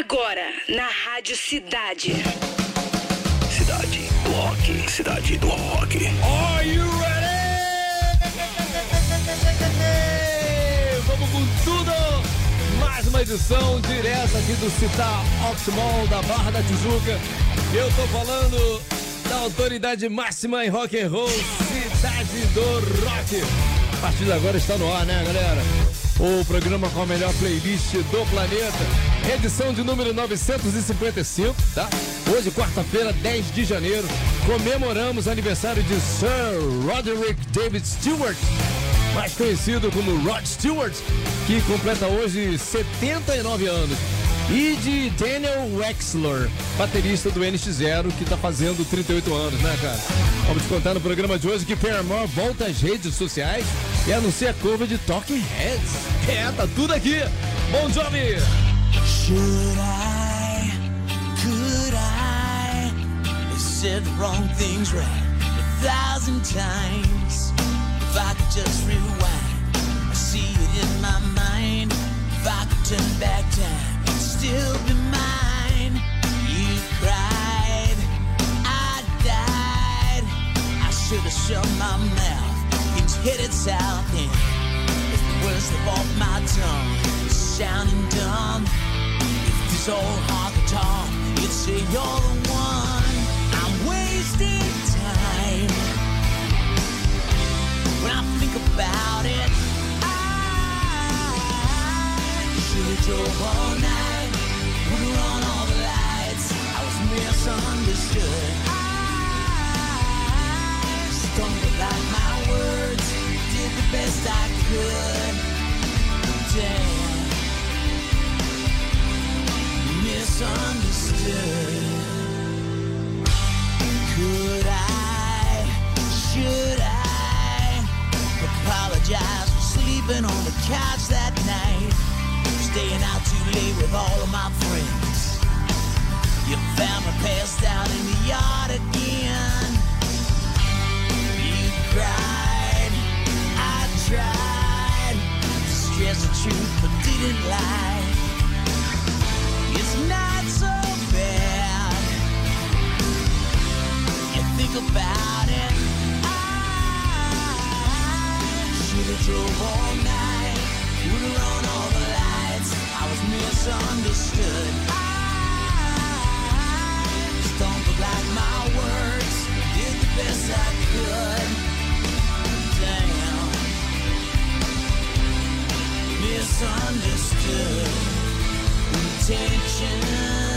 Agora, na Rádio Cidade. Cidade do Rock. Cidade do Rock. Are you ready? Vamos com tudo! Mais uma edição direta aqui do Citar Optimal da Barra da Tijuca. Eu tô falando da autoridade máxima em rock and roll, Cidade do Rock. A partir de agora está no ar, né, galera? O programa com a melhor playlist do planeta. Edição de número 955, tá? Hoje, quarta-feira, 10 de janeiro, comemoramos aniversário de Sir Roderick David Stewart, mais conhecido como Rod Stewart, que completa hoje 79 anos. E de Daniel Wexler, baterista do NX0, que tá fazendo 38 anos, né, cara? Vamos te contar no programa de hoje que Paramore volta às redes sociais e anuncia a curva de Talking Heads. É, tá tudo aqui. Bom Jovi! Should I, could I have said the wrong things right a thousand times? If I could just rewind, I see it in my mind. If I could turn back time, it'd still be mine. You cried, I died. I should have shut my mouth. Headed south and if the words slip off my tongue, sounding dumb. If this old could talk, you'd say you're the one. I'm wasting time. When I think about it, I should have drove all night. Would have run all the lights. I was misunderstood. Best I could. Damn misunderstood. Could I, should I apologize for sleeping on the couch that night? Staying out too late with all of my friends. You found me passed out in the yard again. You cried, stress the truth but didn't lie. It's not so bad. You think about it. I should have drove all night. Would have run all the lights. I was misunderstood. I stumbled like my words. Did the best I could. Misunderstood. Intentions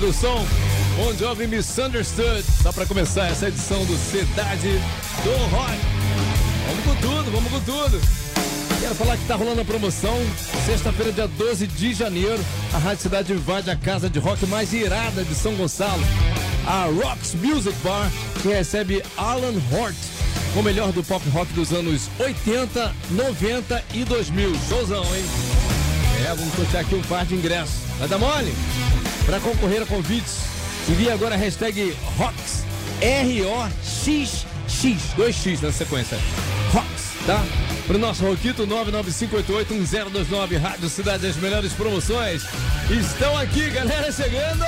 do som. Bon Jovi Misunderstood. Só para começar essa edição do Cidade do Rock. Vamos com tudo, vamos com tudo. Quero falar que tá rolando a promoção. Sexta-feira, dia 12 de janeiro, a Rádio Cidade invade a casa de rock mais irada de São Gonçalo. A Rocks Music Bar, que recebe Alan Hort, o melhor do pop rock dos anos 80, 90 e 2000. Showzão, hein? É, vamos sortear aqui um par de ingressos. Vai dar mole? Para concorrer a convites, envie agora a hashtag ROX, R-O-X-X, 2X na sequência. ROX, tá? Pro nosso Roquito 995881029, Rádio Cidade, as melhores promoções. Estão aqui, galera, chegando.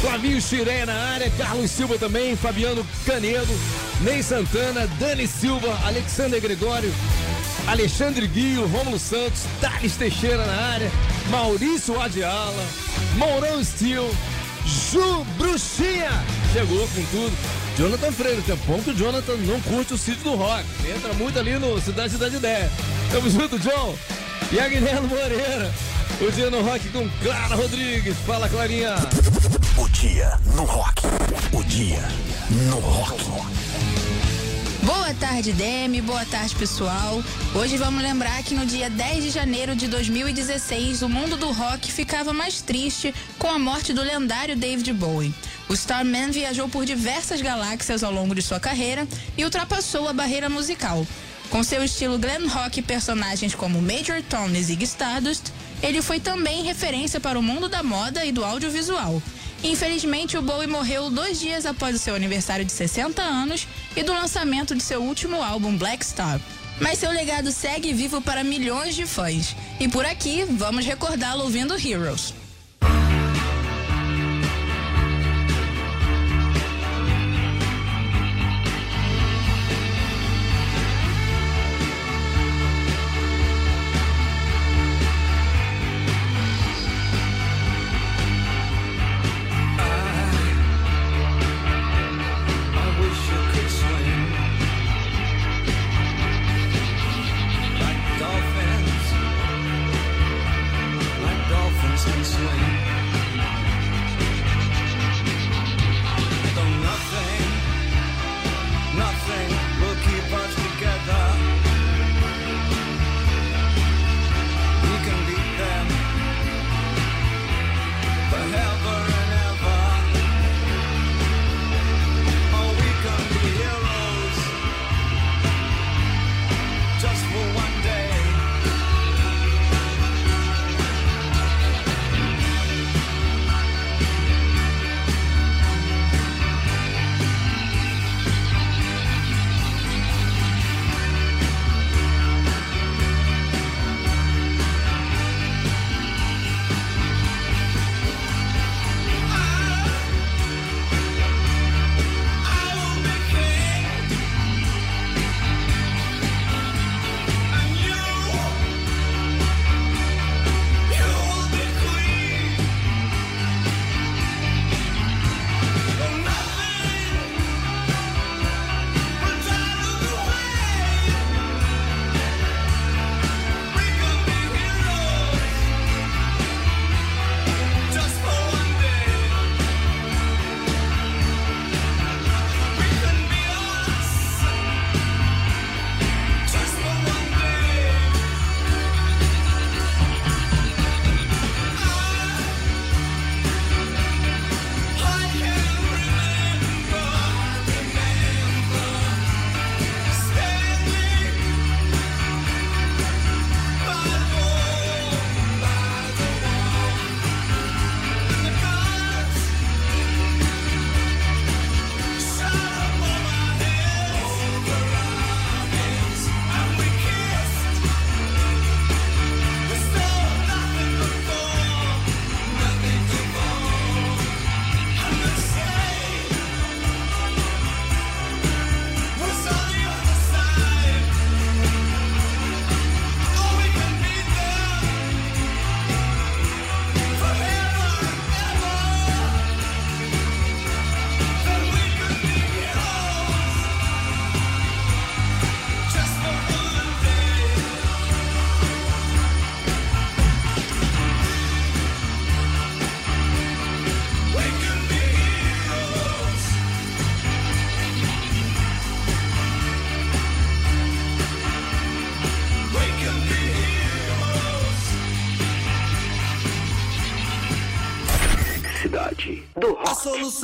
Flavinho Chiré na área, Carlos Silva também, Fabiano Canedo, Ney Santana, Dani Silva, Alexander Gregório, Alexandre Guio, Rômulo Santos, Thales Teixeira na área, Maurício Adiala, Mourão Steel, Ju Bruxinha chegou com tudo. Jonathan Freire, tem bom que o Jonathan não curte o sítio do rock. Entra muito ali no Cidade da Ideia. Tamo junto, John. E a Guilherme Moreira. O dia no rock com Clara Rodrigues. Fala, Clarinha. O dia no rock. O dia no rock. Boa tarde, Demi. Boa tarde, pessoal. Hoje vamos lembrar que no dia 10 de janeiro de 2016, o mundo do rock ficava mais triste com a morte do lendário David Bowie. O Starman viajou por diversas galáxias ao longo de sua carreira e ultrapassou a barreira musical. Com seu estilo glam rock e personagens como Major Tom e Ziggy Stardust, ele foi também referência para o mundo da moda e do audiovisual. Infelizmente, o Bowie morreu dois dias após o seu aniversário de 60 anos e do lançamento de seu último álbum, Black Star. Mas seu legado segue vivo para milhões de fãs. E por aqui, vamos recordá-lo ouvindo Heroes. swing.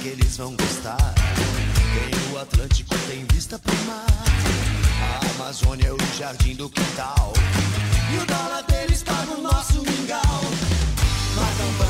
que eles vão gostar. Tem o Atlântico, tem vista pro mar. A Amazônia é o jardim do quintal. E o dólar deles paga o nosso mingau. Nós não vamos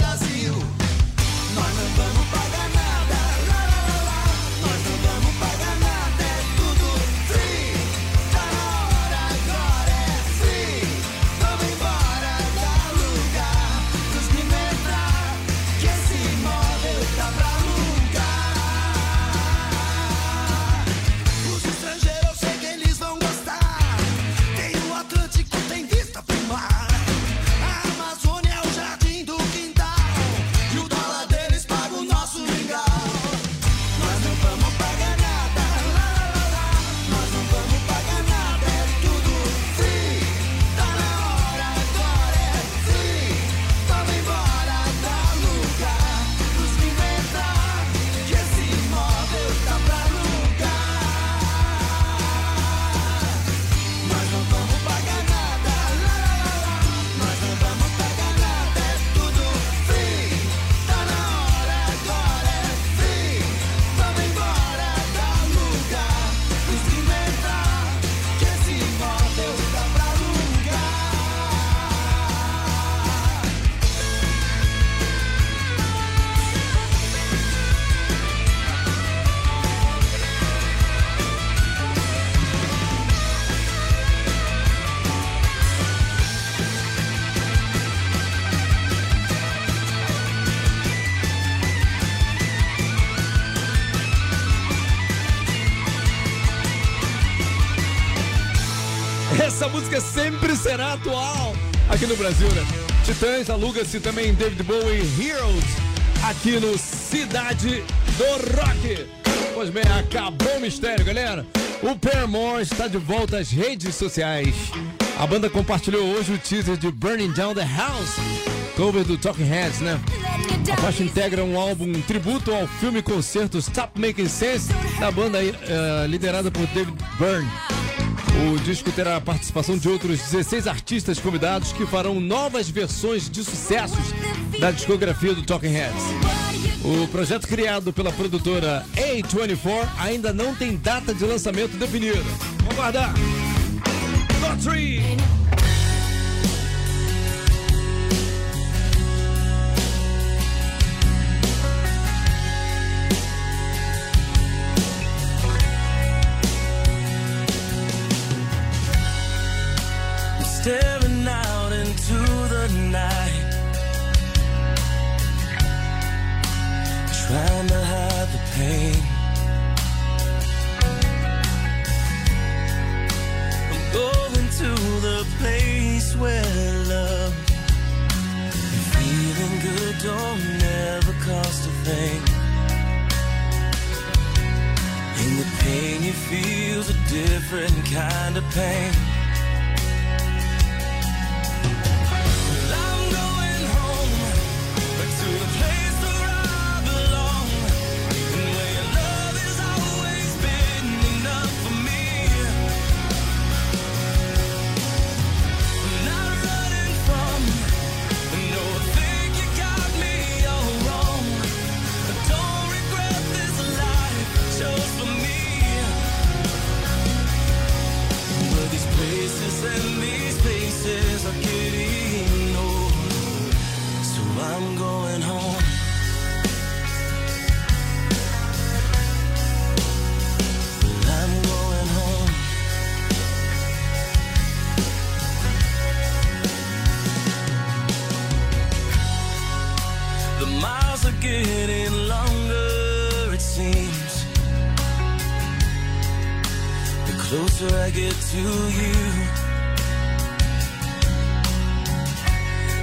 atual aqui no Brasil, né? Titãs aluga-se também David Bowie Heroes aqui no Cidade do Rock. Pois bem, acabou o mistério, galera. O Paramore está de volta às redes sociais. A banda compartilhou hoje o teaser de Burning Down the House, cover do Talking Heads, né? A faixa integra um álbum um tributo ao filme concerto Stop Making Sense da banda eh, liderada por David Byrne. O disco terá a participação de outros 16 artistas convidados que farão novas versões de sucessos da discografia do Talking Heads. O projeto criado pela produtora A24 ainda não tem data de lançamento definida. Vamos guardar. Top 3.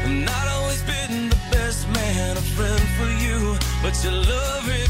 I've not always been the best man, a friend for you, but your love is.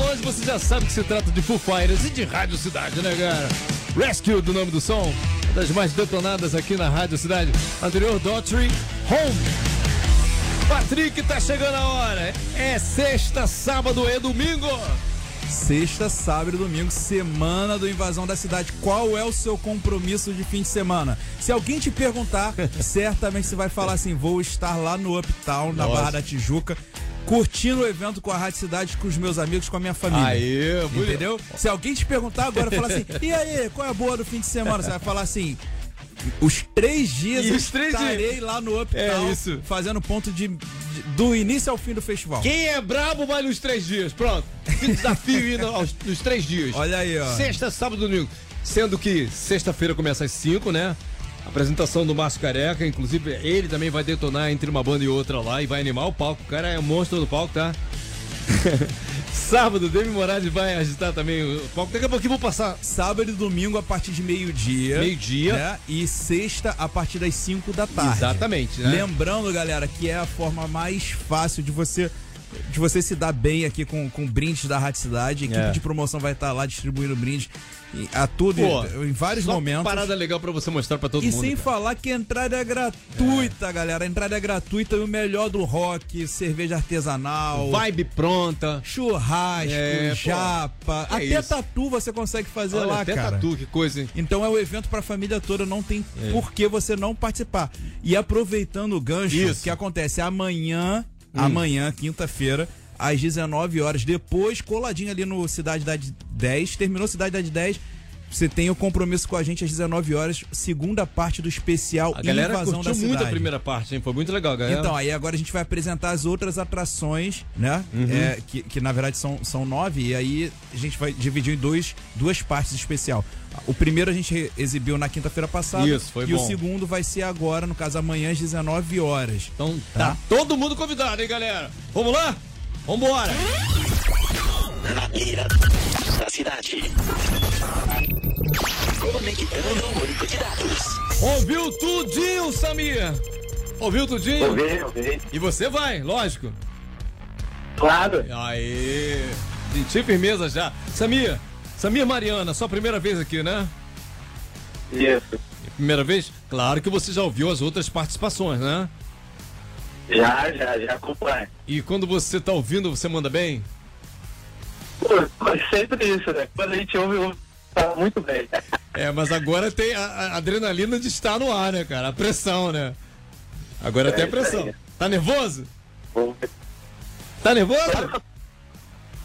Longe, você já sabe que se trata de Foo Fighters e de Rádio Cidade, né, cara? Rescue do nome do som, uma das mais detonadas aqui na Rádio Cidade. Anterior, Daughtry, Home. Patrick, tá chegando a hora. É sexta, sábado e domingo. Sexta, sábado e domingo, semana do Invasão da Cidade. Qual é o seu compromisso de fim de semana? Se alguém te perguntar, certamente você vai falar assim: vou estar lá no Uptown, na Nossa. Barra da Tijuca, curtindo o evento com a Rádio Cidade, com os meus amigos, com a minha família. Aê, bonito. Entendeu? Se alguém te perguntar agora, fala assim: e aí, qual é a boa do fim de semana? Você vai falar assim. Os três dias E eu os três estarei dias? lá no Uptown É isso. fazendo ponto de, de- do início ao fim do festival. Quem é brabo vai nos três dias. Pronto. Desafio indo aos, nos três dias. Olha aí, ó. Sexta, sábado e domingo. Sendo que sexta-feira começa às 5, né? Apresentação do Márcio Careca, inclusive ele também vai detonar entre uma banda e outra lá e vai animar o palco. O cara é um monstro do palco, tá? Sábado, Demi Moraes vai agitar também o palco. Daqui a pouquinho vou passar. Sábado e domingo a partir de meio-dia. Meio-dia. né? E sexta a partir das 5 da tarde. Exatamente, né? Lembrando, galera, que é a forma mais fácil de você de você se dar bem aqui com, com brindes da Rádio Cidade. A equipe É. de promoção vai estar lá distribuindo brindes e- a tudo Pô, em vários momentos. parada legal pra você mostrar pra todo E mundo. sem cara. falar que a entrada é gratuita, galera. A entrada é gratuita e o melhor do rock, cerveja artesanal. Vibe pronta. Churrasco, É, japa, É até isso. tatu você consegue fazer Olha, lá, até cara. tatu, que coisa, hein? Então é o evento pra família toda, não tem É. por que você não participar. E aproveitando o gancho, Isso. Hum. que acontece amanhã, amanhã, quinta-feira, às 19 horas, depois coladinho ali no Cidade da 10, terminou Cidade da 10, você tem o compromisso com a gente às 19 horas, segunda parte do especial A galera Invasão curtiu da muito Cidade. a primeira parte, hein? Foi muito legal, galera. Então, aí agora a gente vai apresentar as outras atrações, né? Uhum. É, que, que na verdade são, são nove, e aí a gente vai dividir em dois, duas partes especial. O primeiro a gente exibiu na quinta-feira passada. Isso, foi E bom. o segundo vai ser agora, no caso amanhã, às 19 horas. Então tá todo mundo convidado, hein, galera? Vamos lá? Vambora! Na mira da cidade. Conectando o banco de dados. Ouviu tudinho, Samir? Ouviu tudinho? Ouvi, ouvi. E você vai, lógico. Claro. Aê! Senti firmeza já. Samir, Samir Mariana, sua primeira vez aqui, né? Isso. Primeira vez? Claro que você já ouviu as outras participações, né? Já, já, já acompanho. E quando você tá ouvindo, você manda bem? Pô, sempre isso, né? Quando a gente ouve, ouve tá muito bem. É, mas agora tem a, a adrenalina de estar no ar, né, cara? A pressão, né? Agora tem a É isso aí. pressão. Tá nervoso? Tá nervoso?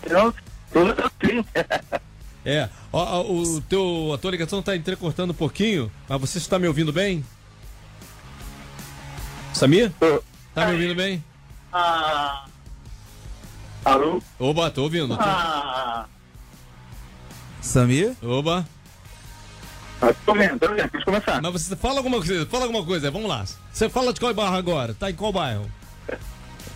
Não, tudo assim. É. Ó, ó, o teu, a tua ligação tá entrecortando um pouquinho, mas você está me ouvindo bem? Samir? Tô. Tá me ouvindo bem? Ah. Alô? Oba, tô ouvindo. Ah. Samir? Oba. Ah, Tô vendo, tô vendo. Pode começar. Mas você fala alguma coisa, fala alguma coisa, vamos lá. Você fala de qual bairro agora? Tá em qual bairro?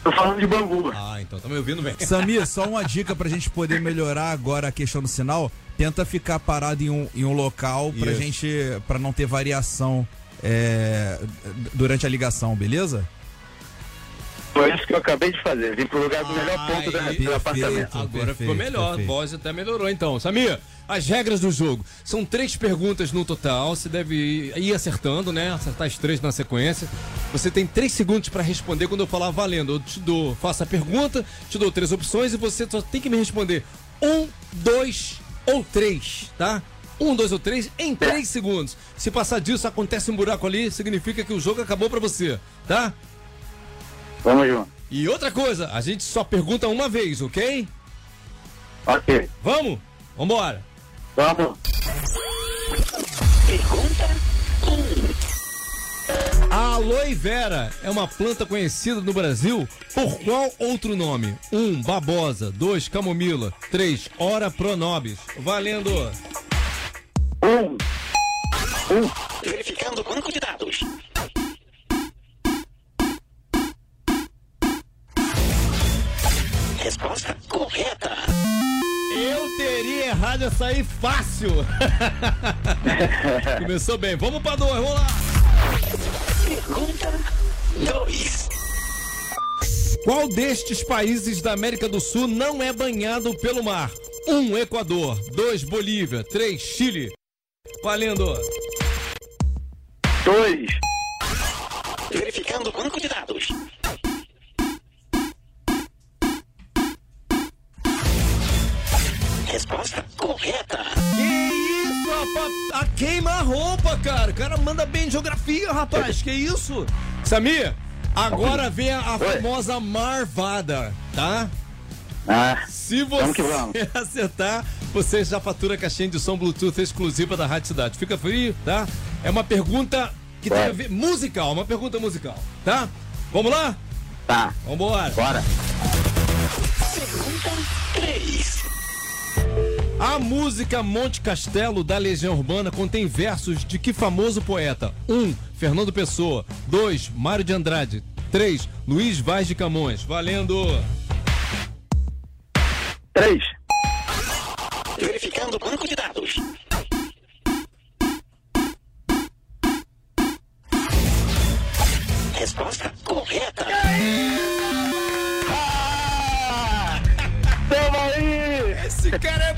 Tô falando de Bangu. Ah, então tá me ouvindo bem. Samir, só uma dica pra gente poder melhorar agora a questão do sinal. Tenta ficar parado em um, em um local pra Isso. gente. pra não ter variação é, durante a ligação, beleza? Foi isso que eu acabei de fazer. Vim pro lugar do melhor ponto da, Ai, do apartamento. Agora Perfeito, ficou melhor, a perfeito. voz até melhorou então. Samir, as regras do jogo. São três perguntas no total, você deve ir acertando, né? Acertar as três na sequência. Você tem três segundos pra responder quando eu falar valendo. Eu te dou, faço a pergunta, te dou três opções e você só tem que me responder um, dois ou três, tá? Um, dois ou três em três segundos. Se passar disso, acontece um buraco ali, significa que o jogo acabou pra você, tá? Vamos junto. E outra coisa, a gente só pergunta uma vez, ok? Ok. Vamos? Vambora! Vamos. Pergunta 1. A aloe vera é uma planta conhecida no Brasil por qual outro nome? 1. Um, babosa. 2. Camomila. 3. Ora pronobis. Valendo! Um. Verificando o banco de dados. Resposta correta. Eu teria errado essa aí fácil! Começou bem. Vamos pra dois, vamos lá! Pergunta 2. Qual destes países da América do Sul não é banhado pelo mar? 1. Um, Equador. 2. Bolívia. 3. Chile. Valendo. Dois. Verificando o banco de dados. Resposta correta. Que isso, rapaz? A queima-roupa, cara. O cara manda bem em geografia, rapaz. Que isso? Samir, agora vem a, Oi. famosa marvada, tá? Ah, Se você Vamos que vamos. acertar, você já fatura a caixinha de som Bluetooth exclusiva da Rádio Cidade. Fica frio, tá? É uma pergunta que tem a ver musical, uma pergunta musical, tá? Vamos lá? tá. Vambora. Bora. Pergunta 3. A música Monte Castelo da Legião Urbana contém versos de que famoso poeta? 1. Um, Fernando Pessoa. 2. Mário de Andrade. 3. Luiz Vaz de Camões. Valendo! Três. Verificando o banco de dados. Resposta correta. Toma aí! Esse cara é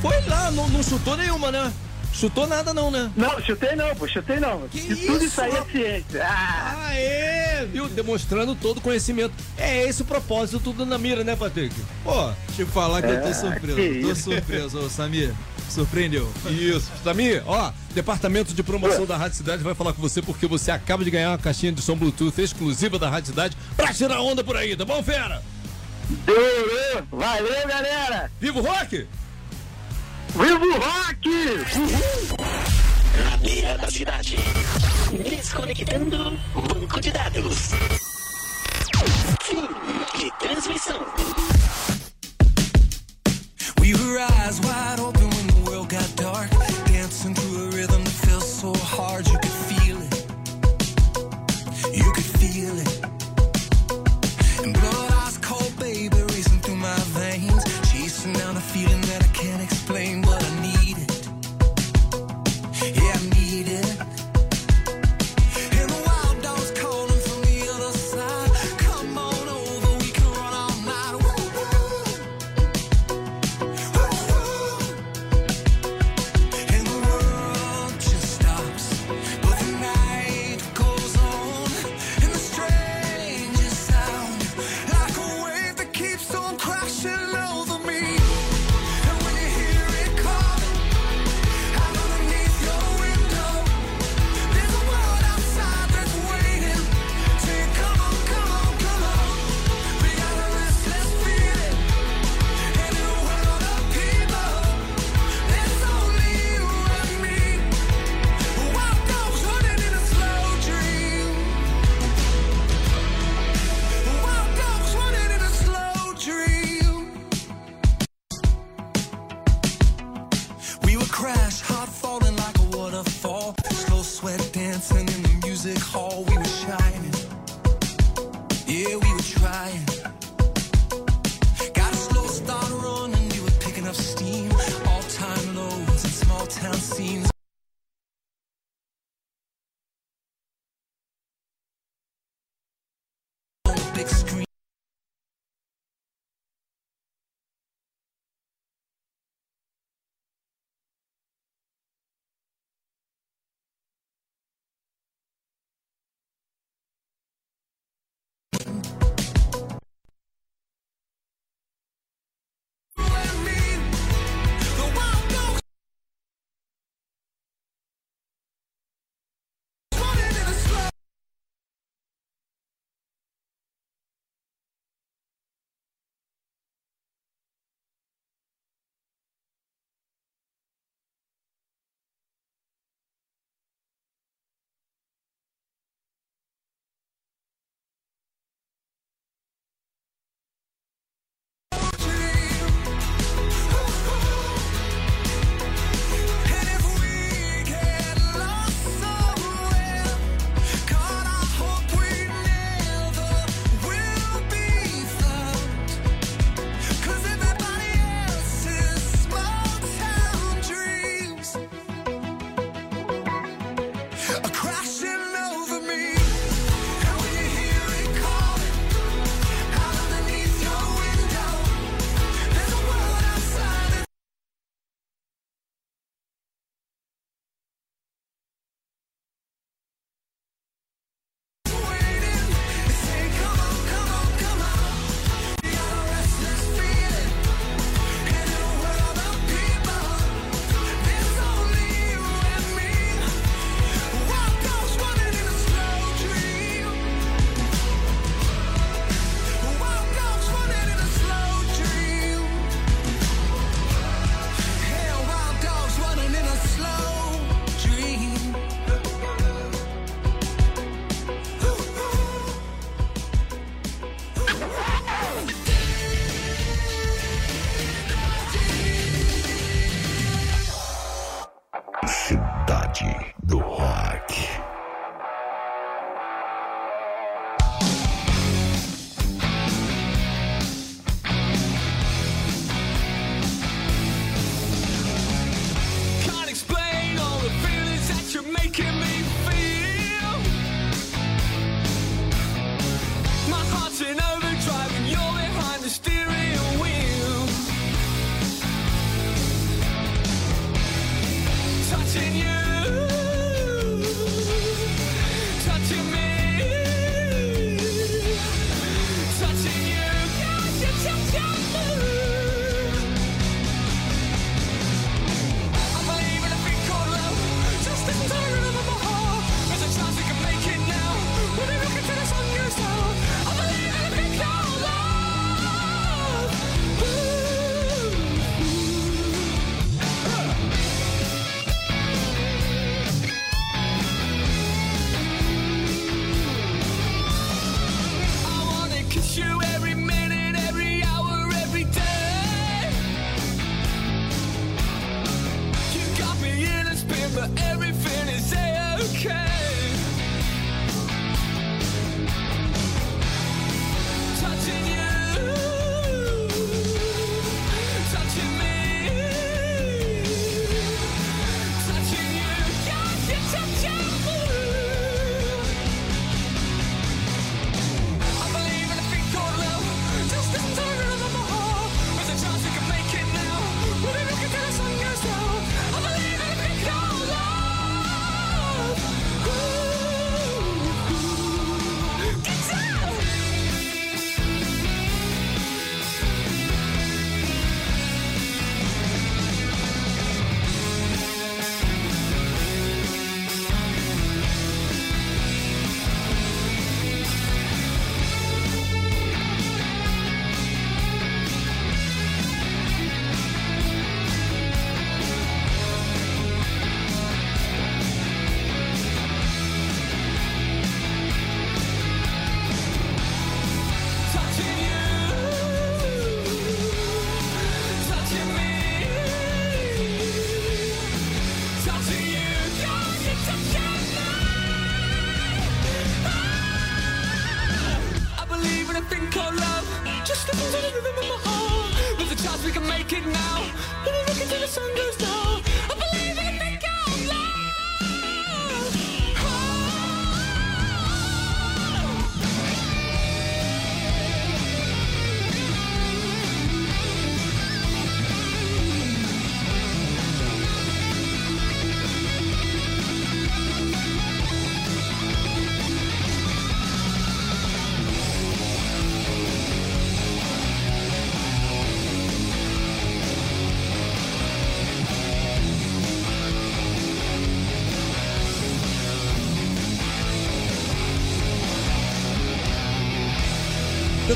foi lá, não, não chutou nenhuma, né? Chutou nada não, né? Não, chutei não, pô, chutei não. Que E tudo isso, isso aí é ciência. Ah, Aê! Viu? Demonstrando todo o conhecimento. É esse o propósito tudo na mira, né, Patrick? Pô, Deixa eu falar que eu tô É, surpreso. Tô isso. surpreso, ô Samir. Surpreendeu. Isso. Samir, ó, departamento de promoção da Rádio Cidade vai falar com você porque você acaba de ganhar uma caixinha de som Bluetooth exclusiva da Rádio Cidade pra tirar onda por aí, tá bom, fera? Valeu, galera! Viva o rock! Viva o rock! Na beira da cidade. Desconectando banco de dados. Fim de transmissão. We were eyes wide open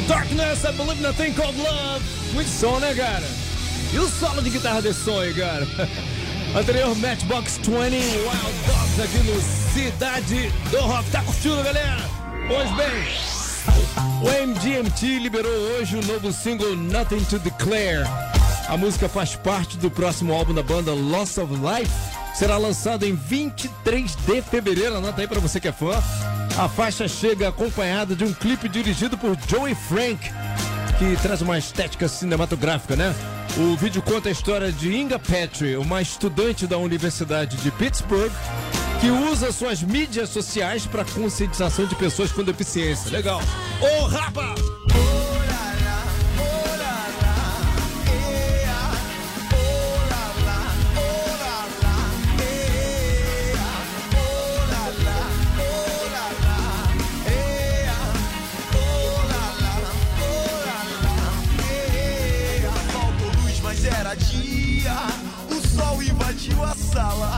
Darkness, I Believe in a Thing Called Love. Muito som, né, cara? E o solo de guitarra desse som aí, cara? Anterior, Matchbox 20, Wild Dogs aqui no Cidade do Rock. Tá curtindo, galera? Pois bem, o MGMT liberou hoje o novo single Nothing to Declare. A música faz parte do próximo álbum da banda Loss of Life. Será lançado em 23 de fevereiro. Anota aí pra você que é fã. A faixa chega acompanhada de um clipe dirigido por Joey Frank, que traz uma estética cinematográfica, né? O vídeo conta a história de Inga Petrie, uma estudante da Universidade de Pittsburgh, que usa suas mídias sociais para conscientização de pessoas com deficiência. Legal. Ô, rapa! Invadiu a sala.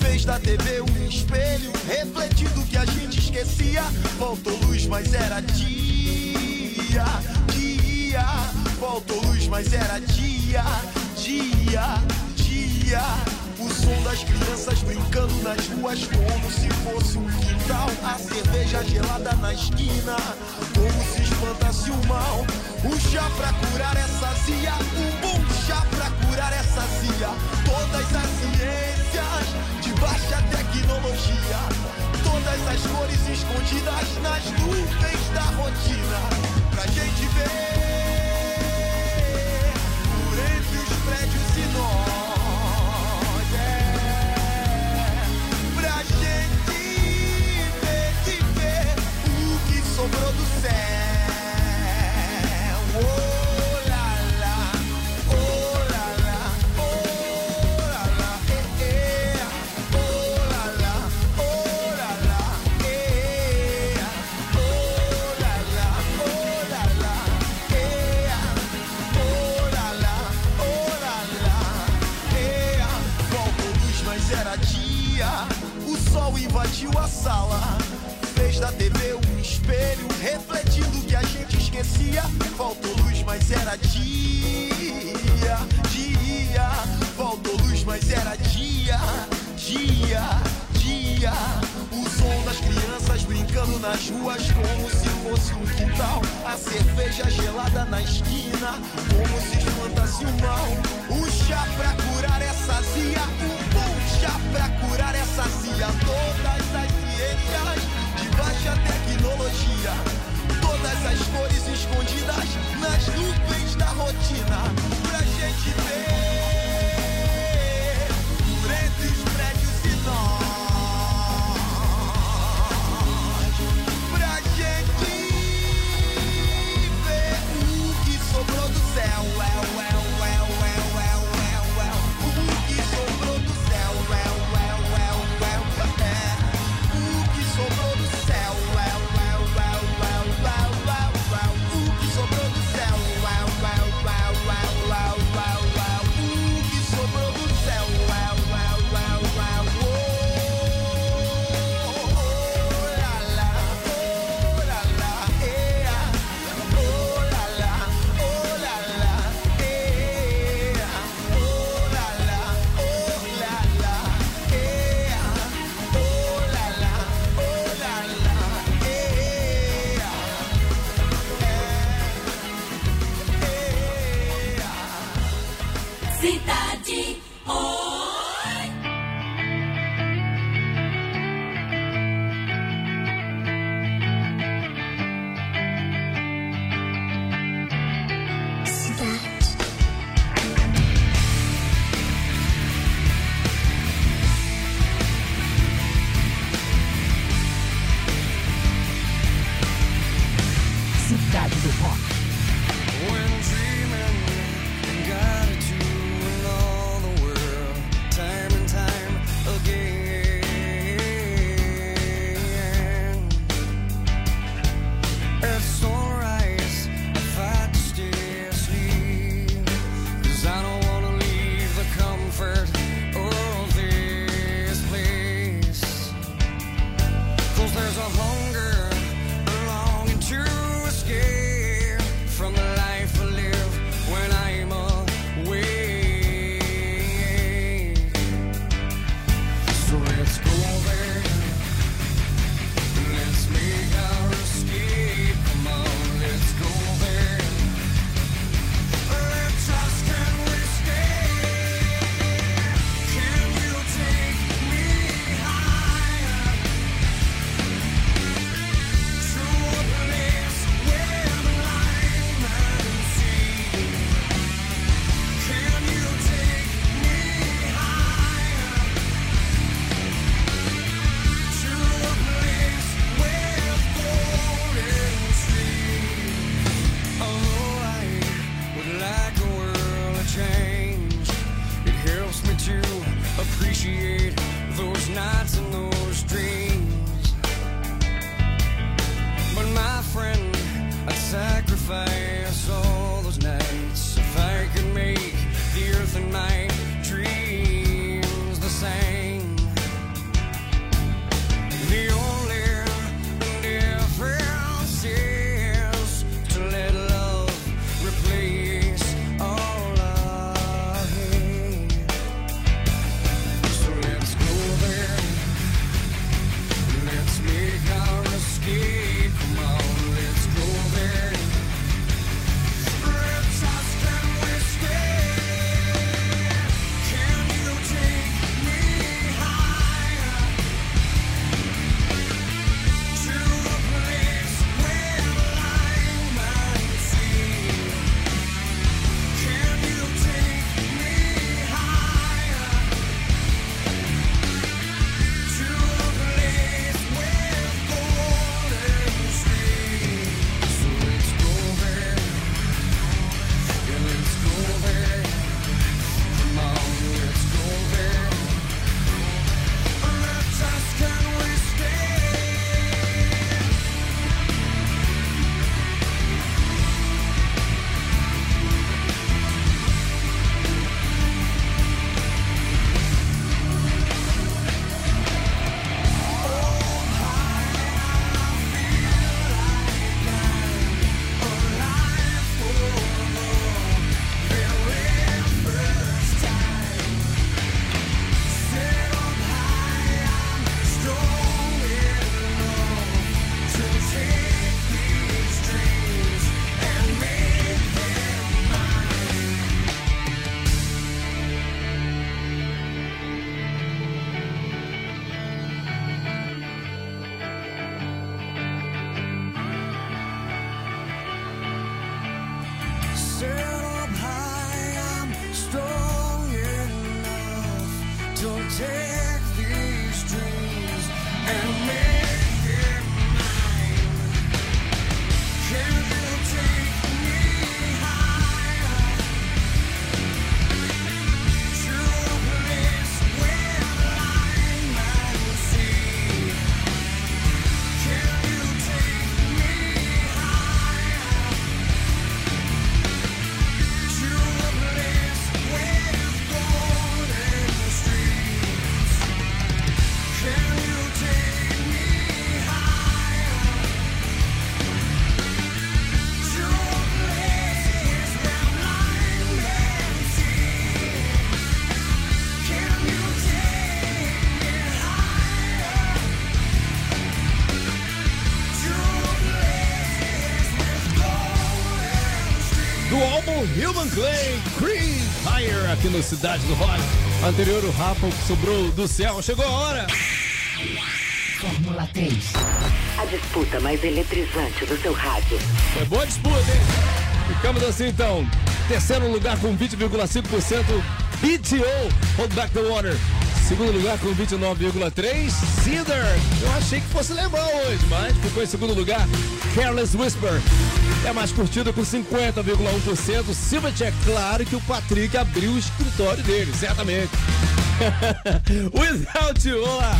Fez da TV um espelho, refletindo o que a gente esquecia. Faltou luz, mas era dia. Dia. Faltou luz, mas era dia. Dia. Dia. O som das crianças brincando nas ruas como se fosse um quintal. A cerveja gelada na esquina, como se espantasse o mal. Um chá pra curar essa zia, um bom chá pra curar essa zia. Todas as ciências de baixa tecnologia, todas as cores escondidas nas nuvens da rotina. Pra gente ver por entre os prédios e nós. É, pra gente ver ver o que sobrou do céu. Esquecia. Faltou luz, mas era dia. Dia. Faltou luz, mas era dia. Dia. Dia. O som das crianças brincando nas ruas como se fosse um quintal. A cerveja gelada na esquina, como se espantasse o mal. O chá pra curar essa zia, um bom chá pra curar essa zia. Todas as ciências de baixa tecnologia, todas as cores escondidas nas nuvens da rotina. Cidade do Rock. Anterior o Rafa que sobrou do céu. Chegou a hora! Fórmula 3. A disputa mais eletrizante do seu rádio. É boa disputa, hein? Ficamos assim então. Terceiro lugar com 20,5%. BTO, Hold Back the Water. Segundo lugar com 29,3, Cedar. Eu achei que fosse levar hoje, mas ficou em segundo lugar, Careless Whisper. É mais curtido com 50,1%. Silvet é claro que o Patrick abriu o escritório dele, certamente. Without you, olá!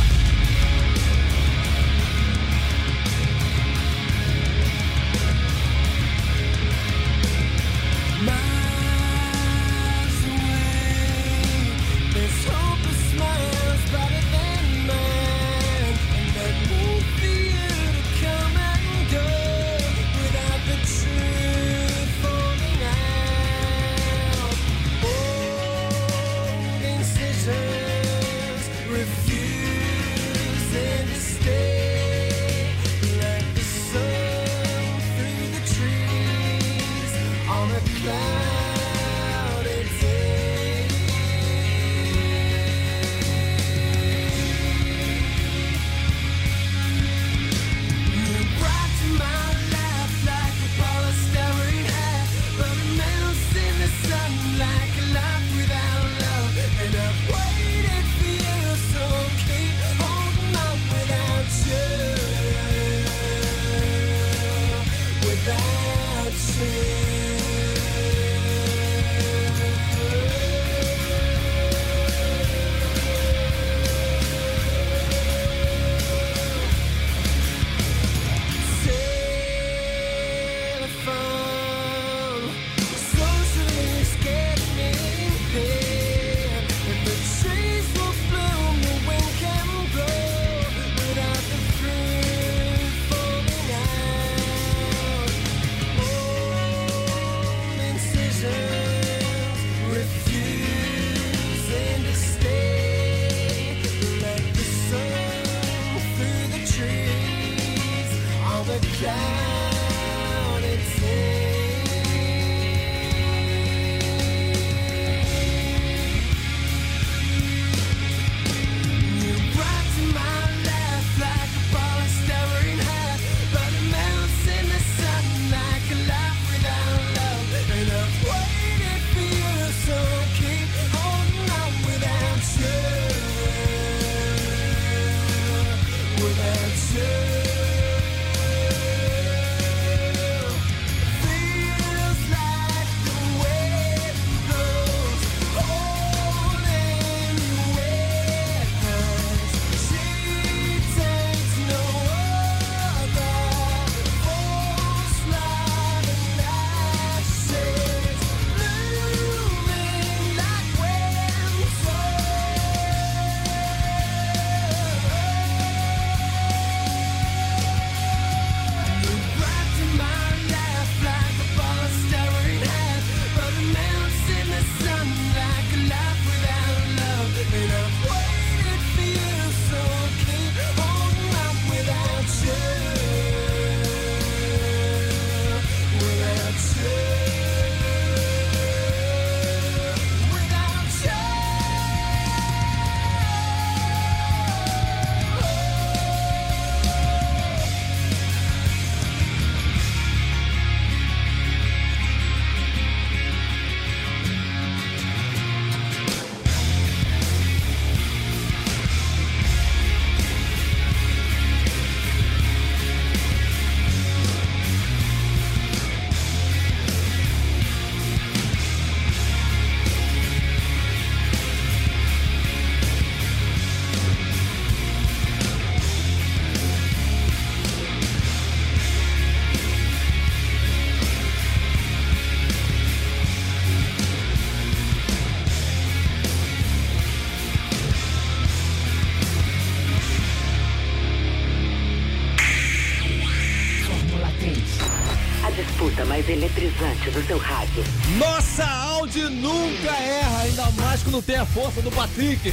balde nunca erra, ainda mais quando tem a força do Patrick.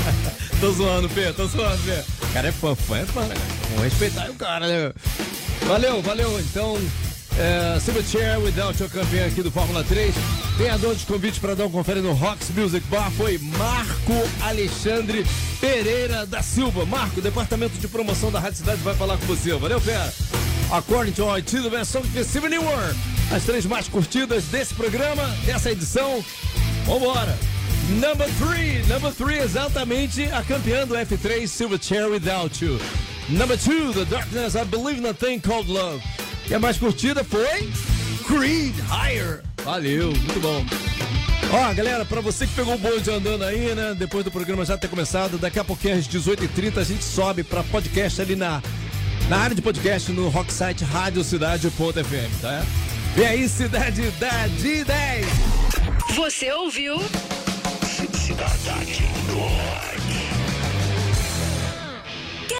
tô zoando, Fê, tô zoando, Fê. O cara é fã, fã é fã, né? Vamos respeitar o cara, né? Valeu, valeu. Então, é, Silver Chair Without Your campeão aqui do Fórmula 3. Ganhador de convite para dar um confere no Rocks Music Bar foi Marco Alexandre Pereira da Silva. Marco, o departamento de promoção da Rádio Cidade vai falar com você. Valeu, Pé. According to IT, the best song this evening world as três mais curtidas desse programa, dessa edição. Vambora! Number 3, number 3, exatamente a campeã do F3 Silverchair Without You. Number 2, The Darkness, I Believe in a Thing Called Love. E a mais curtida foi Creed Higher. Valeu, muito bom. Ó, galera, para você que pegou o bonde andando aí, né? Depois do programa já ter começado, daqui a pouquinho às 18h30 a gente sobe para podcast ali na, na área de podcast no Rocksite RádioCidade.fm, tá? Vem aí, Cidade da D10. Você ouviu? Cidade do.